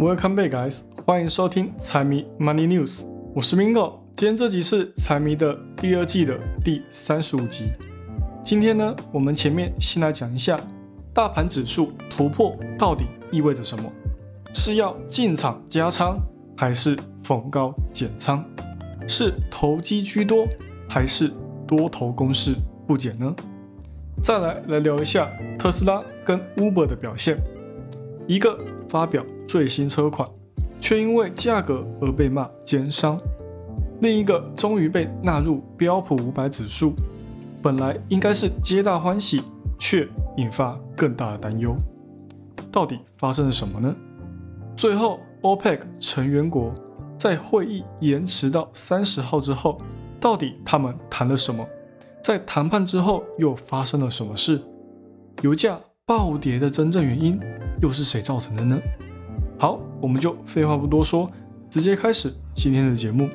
Welcome back, guys！欢迎收听财迷 Money News，我是 Mingo。今天这集是财迷的第二季的第三十五集。今天呢，我们前面先来讲一下大盘指数突破到底意味着什么？是要进场加仓，还是逢高减仓？是投机居多，还是多头攻势不减呢？再来来聊一下特斯拉跟 Uber 的表现，一个发表。最新车款，却因为价格而被骂奸商；另一个终于被纳入标普五百指数，本来应该是皆大欢喜，却引发更大的担忧。到底发生了什么呢？最后，OPEC 成员国在会议延迟到三十号之后，到底他们谈了什么？在谈判之后又发生了什么事？油价暴跌的真正原因又是谁造成的呢？好，我们就废话不多说，直接开始今天的节目。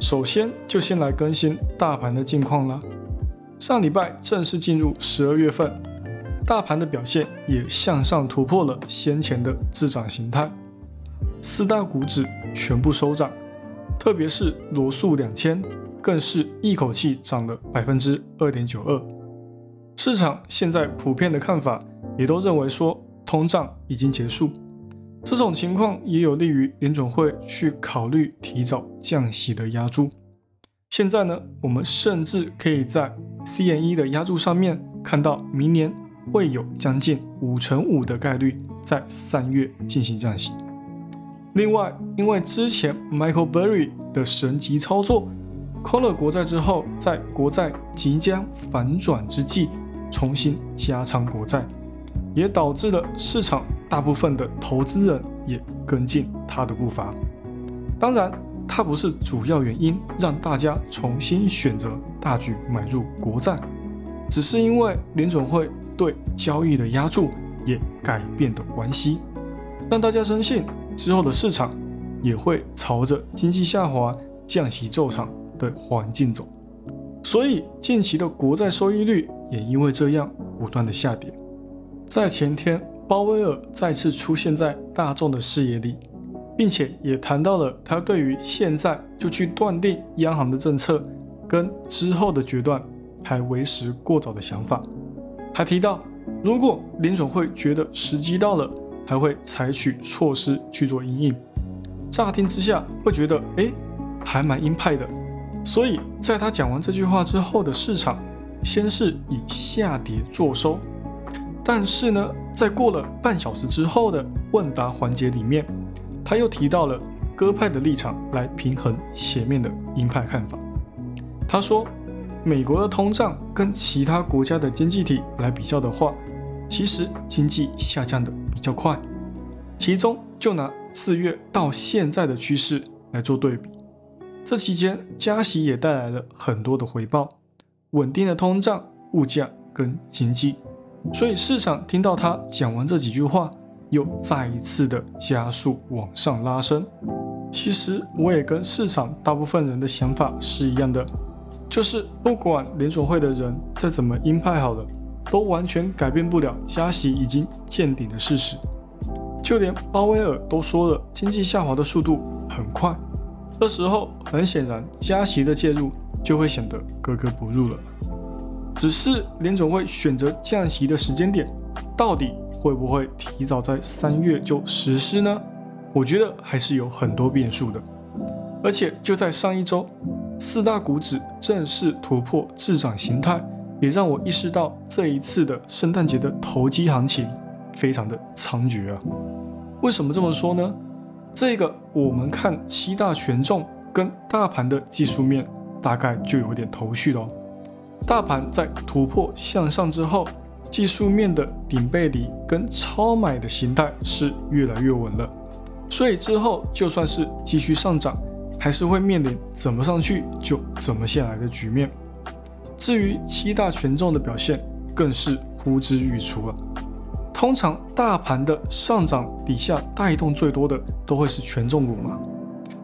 首先就先来更新大盘的近况啦。上礼拜正式进入十二月份，大盘的表现也向上突破了先前的滞涨形态，四大股指全部收涨，特别是罗素两千更是一口气涨了百分之二点九二。市场现在普遍的看法也都认为说通胀已经结束。这种情况也有利于联准会去考虑提早降息的压注。现在呢，我们甚至可以在 CME 的压注上面看到，明年会有将近五成五的概率在三月进行降息。另外，因为之前 Michael Burry 的神级操作，空了国债之后，在国债即将反转之际，重新加仓国债，也导致了市场。大部分的投资人也跟进他的步伐，当然，它不是主要原因让大家重新选择大举买入国债，只是因为联准会对交易的压注也改变的关系，让大家深信之后的市场也会朝着经济下滑、降息骤长的环境走，所以近期的国债收益率也因为这样不断的下跌，在前天。鲍威尔再次出现在大众的视野里，并且也谈到了他对于现在就去断定央行的政策跟之后的决断还为时过早的想法。还提到，如果联总会觉得时机到了，还会采取措施去做应应。乍听之下会觉得，哎，还蛮鹰派的。所以在他讲完这句话之后的市场，先是以下跌作收。但是呢，在过了半小时之后的问答环节里面，他又提到了鸽派的立场来平衡前面的鹰派看法。他说，美国的通胀跟其他国家的经济体来比较的话，其实经济下降的比较快。其中就拿四月到现在的趋势来做对比，这期间加息也带来了很多的回报，稳定的通胀、物价跟经济。所以市场听到他讲完这几句话，又再一次的加速往上拉升。其实我也跟市场大部分人的想法是一样的，就是不管联储会的人再怎么鹰派，好了，都完全改变不了加息已经见顶的事实。就连鲍威尔都说了，经济下滑的速度很快。这时候很显然，加息的介入就会显得格格不入了。只是联总会选择降息的时间点，到底会不会提早在三月就实施呢？我觉得还是有很多变数的。而且就在上一周，四大股指正式突破滞涨形态，也让我意识到这一次的圣诞节的投机行情非常的猖獗啊！为什么这么说呢？这个我们看七大权重跟大盘的技术面，大概就有点头绪了。大盘在突破向上之后，技术面的顶背离跟超买的形态是越来越稳了，所以之后就算是继续上涨，还是会面临怎么上去就怎么下来的局面。至于七大权重的表现，更是呼之欲出了。通常大盘的上涨底下带动最多的都会是权重股嘛，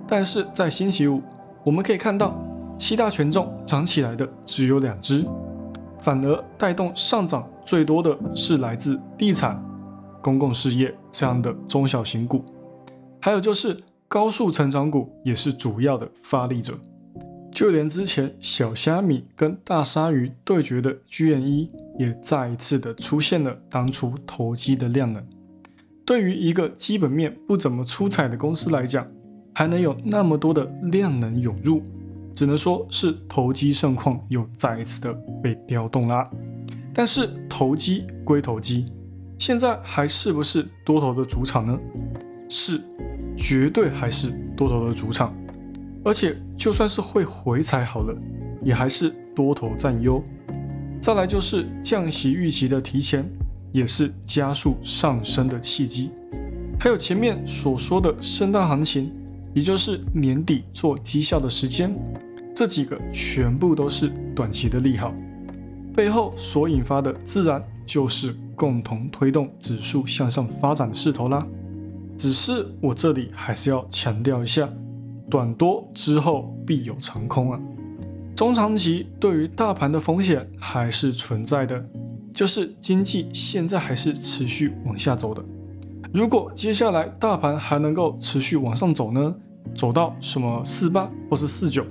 但是在星期五我们可以看到。七大权重涨起来的只有两只，反而带动上涨最多的是来自地产、公共事业这样的中小型股。还有就是高速成长股也是主要的发力者。就连之前小虾米跟大鲨鱼对决的 GNE 也再一次的出现了当初投机的量能。对于一个基本面不怎么出彩的公司来讲，还能有那么多的量能涌入，只能说是投机盛况又再一次的被调动啦。但是投机归投机，现在还是不是多头的主场呢？是，绝对还是多头的主场。而且就算是会回踩好了，也还是多头占优。再来就是降息预期的提前，也是加速上升的契机。还有前面所说的圣诞行情，也就是年底做绩效的时间，这几个全部都是短期的利好，背后所引发的自然就是共同推动指数向上发展的势头啦。只是我这里还是要强调一下。短多之后必有长空啊，中长期对于大盘的风险还是存在的，就是经济现在还是持续往下走的。如果接下来大盘还能够持续往上走呢，走到什么四八或是四九，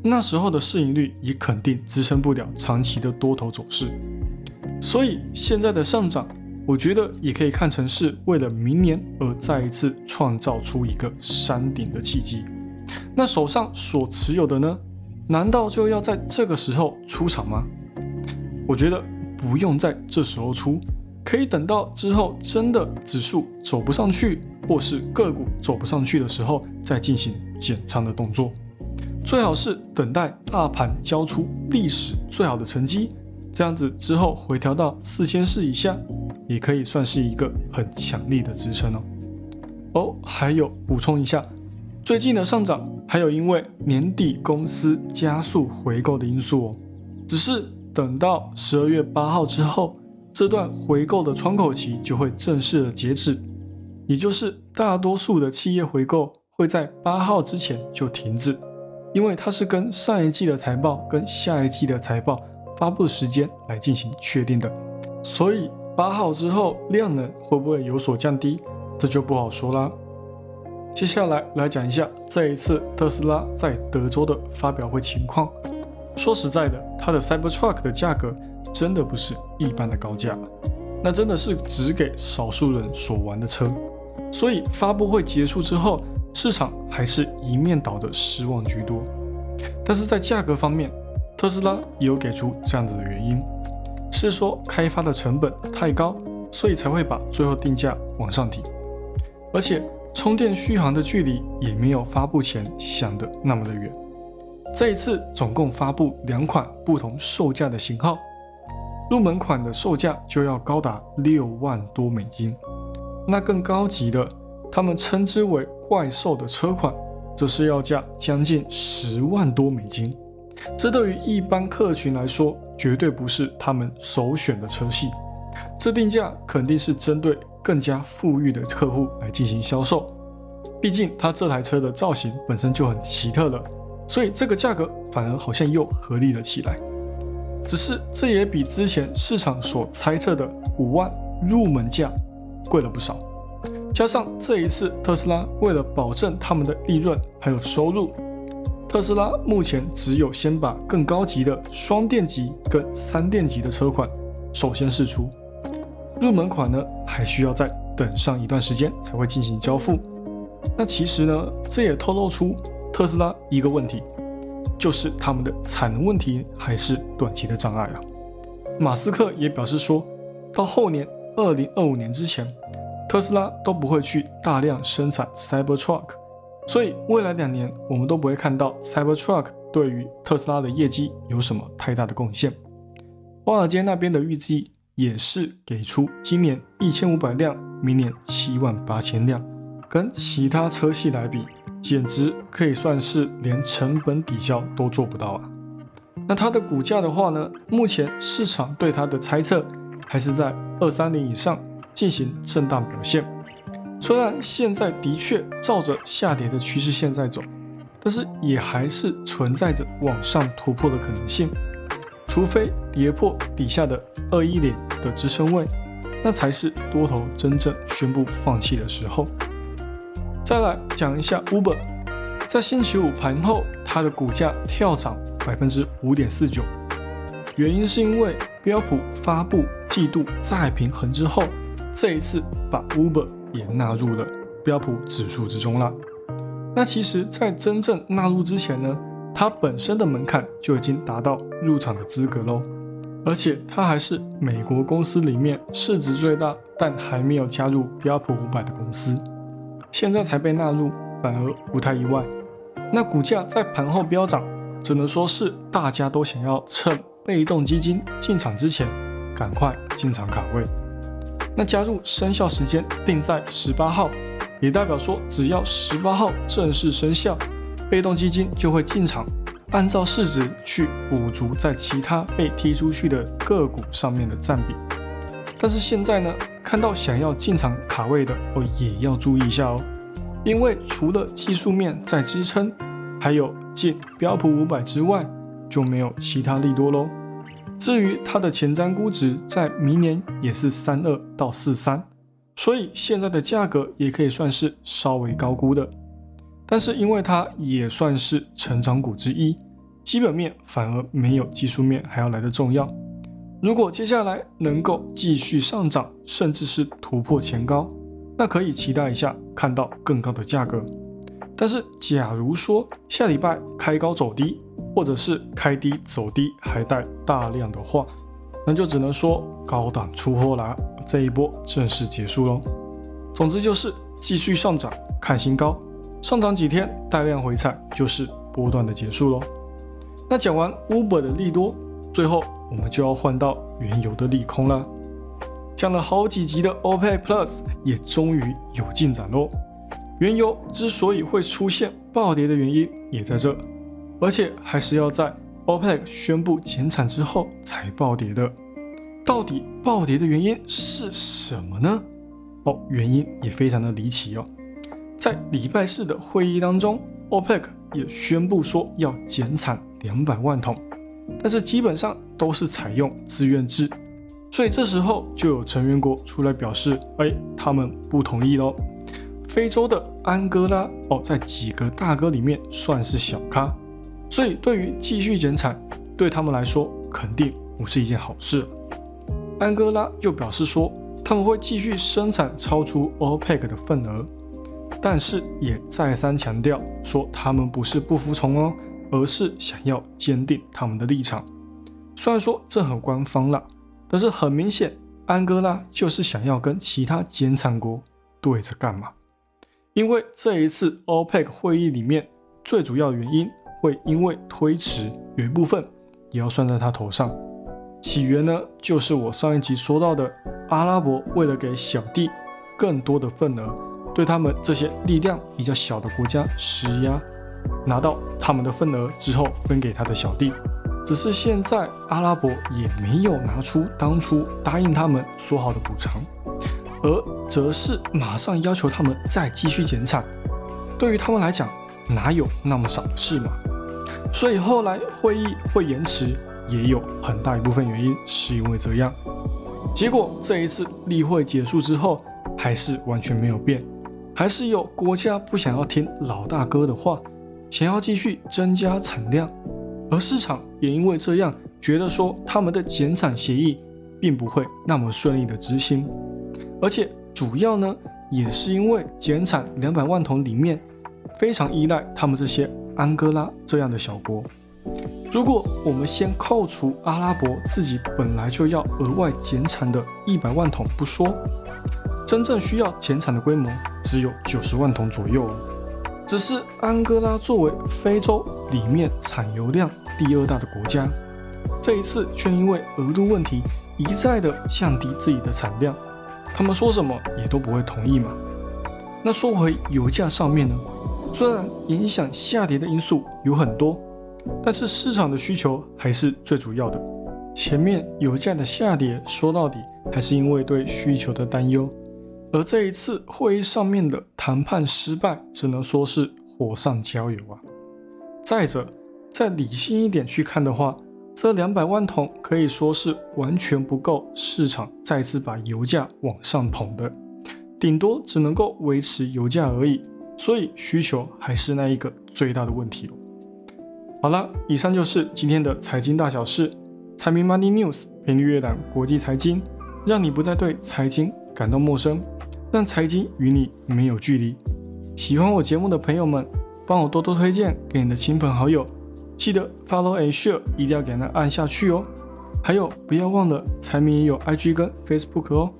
那时候的市盈率也肯定支撑不了长期的多头走势。所以现在的上涨，我觉得也可以看成是为了明年而再一次创造出一个山顶的契机。那手上所持有的呢？难道就要在这个时候出场吗？我觉得不用在这时候出，可以等到之后真的指数走不上去，或是个股走不上去的时候再进行减仓的动作。最好是等待大盘交出历史最好的成绩，这样子之后回调到四千四以下，也可以算是一个很强力的支撑哦。哦，还有补充一下。最近的上涨还有因为年底公司加速回购的因素哦，只是等到十二月八号之后，这段回购的窗口期就会正式的截止，也就是大多数的企业回购会在八号之前就停止，因为它是跟上一季的财报跟下一季的财报发布时间来进行确定的，所以八号之后量能会不会有所降低，这就不好说啦。接下来来讲一下这一次特斯拉在德州的发表会情况。说实在的，它的 Cybertruck 的价格真的不是一般的高价，那真的是只给少数人所玩的车。所以发布会结束之后，市场还是一面倒的失望居多。但是在价格方面，特斯拉也有给出这样子的原因，是说开发的成本太高，所以才会把最后定价往上提，而且。充电续航的距离也没有发布前想的那么的远。这一次总共发布两款不同售价的型号，入门款的售价就要高达六万多美金，那更高级的，他们称之为怪兽的车款，则是要价将近十万多美金。这对于一般客群来说，绝对不是他们首选的车系。这定价肯定是针对。更加富裕的客户来进行销售，毕竟它这台车的造型本身就很奇特了，所以这个价格反而好像又合理了起来。只是这也比之前市场所猜测的五万入门价贵了不少。加上这一次特斯拉为了保证他们的利润还有收入，特斯拉目前只有先把更高级的双电级跟三电级的车款首先试出。入门款呢，还需要再等上一段时间才会进行交付。那其实呢，这也透露出特斯拉一个问题，就是他们的产能问题还是短期的障碍啊。马斯克也表示说，到后年二零二五年之前，特斯拉都不会去大量生产 Cybertruck，所以未来两年我们都不会看到 Cybertruck 对于特斯拉的业绩有什么太大的贡献。华尔街那边的预计。也是给出今年一千五百辆，明年七万八千辆，跟其他车系来比，简直可以算是连成本抵消都做不到啊。那它的股价的话呢，目前市场对它的猜测还是在二三零以上进行震荡表现。虽然现在的确照着下跌的趋势线在走，但是也还是存在着往上突破的可能性。除非跌破底下的二一零的支撑位，那才是多头真正宣布放弃的时候。再来讲一下 Uber，在星期五盘后，它的股价跳涨百分之五点四九，原因是因为标普发布季度再平衡之后，这一次把 Uber 也纳入了标普指数之中了。那其实，在真正纳入之前呢，它本身的门槛就已经达到入场的资格喽，而且它还是美国公司里面市值最大但还没有加入标普五百的公司，现在才被纳入，反而不太意外。那股价在盘后飙涨，只能说是大家都想要趁被动基金进场之前，赶快进场卡位。那加入生效时间定在十八号。也代表说，只要十八号正式生效，被动基金就会进场，按照市值去补足在其他被踢出去的个股上面的占比。但是现在呢，看到想要进场卡位的哦，也要注意一下哦，因为除了技术面在支撑，还有进标普五百之外，就没有其他利多喽。至于它的前瞻估值，在明年也是三二到四三。所以现在的价格也可以算是稍微高估的，但是因为它也算是成长股之一，基本面反而没有技术面还要来的重要。如果接下来能够继续上涨，甚至是突破前高，那可以期待一下看到更高的价格。但是假如说下礼拜开高走低，或者是开低走低还带大量的话，那就只能说高档出货啦。这一波正式结束喽。总之就是继续上涨，看新高，上涨几天带量回踩，就是波段的结束喽。那讲完 Uber 的利多，最后我们就要换到原油的利空了。讲了好几集的 OPEC Plus 也终于有进展喽。原油之所以会出现暴跌的原因也在这，而且还是要在 OPEC 宣布减产之后才暴跌的。到底暴跌的原因是什么呢？哦，原因也非常的离奇哦。在礼拜四的会议当中，OPEC 也宣布说要减产两百万桶，但是基本上都是采用自愿制，所以这时候就有成员国出来表示，哎，他们不同意喽。非洲的安哥拉哦，在几个大哥里面算是小咖，所以对于继续减产，对他们来说肯定不是一件好事。安哥拉就表示说，他们会继续生产超出 OPEC 的份额，但是也再三强调说，他们不是不服从哦，而是想要坚定他们的立场。虽然说这很官方了，但是很明显，安哥拉就是想要跟其他减产国对着干嘛？因为这一次 OPEC 会议里面最主要原因会因为推迟，有一部分也要算在他头上。起源呢，就是我上一集说到的，阿拉伯为了给小弟更多的份额，对他们这些力量比较小的国家施压，拿到他们的份额之后分给他的小弟。只是现在阿拉伯也没有拿出当初答应他们说好的补偿，而则是马上要求他们再继续减产。对于他们来讲，哪有那么少的事嘛？所以后来会议会延迟。也有很大一部分原因是因为这样，结果这一次例会结束之后，还是完全没有变，还是有国家不想要听老大哥的话，想要继续增加产量，而市场也因为这样觉得说他们的减产协议并不会那么顺利的执行，而且主要呢也是因为减产两百万桶里面非常依赖他们这些安哥拉这样的小国。如果我们先扣除阿拉伯自己本来就要额外减产的一百万桶不说，真正需要减产的规模只有九十万桶左右。只是安哥拉作为非洲里面产油量第二大的国家，这一次却因为额度问题一再的降低自己的产量，他们说什么也都不会同意嘛。那说回油价上面呢，虽然影响下跌的因素有很多。但是市场的需求还是最主要的。前面油价的下跌，说到底还是因为对需求的担忧。而这一次会议上面的谈判失败，只能说是火上浇油啊。再者，再理性一点去看的话，这两百万桶可以说是完全不够市场再次把油价往上捧的，顶多只能够维持油价而已。所以需求还是那一个最大的问题。好了，以上就是今天的财经大小事，财迷 Money News 陪你阅览国际财经，让你不再对财经感到陌生，让财经与你没有距离。喜欢我节目的朋友们，帮我多多推荐给你的亲朋好友，记得 Follow and Share 一定要给它按下去哦。还有，不要忘了财迷也有 IG 跟 Facebook 哦，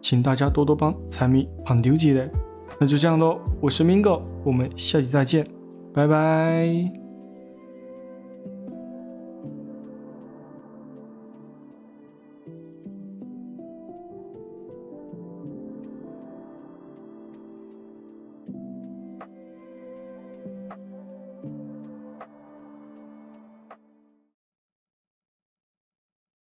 请大家多多帮财迷捧丢几嘞。那就这样喽，我是 Mingo，我们下期再见，拜拜。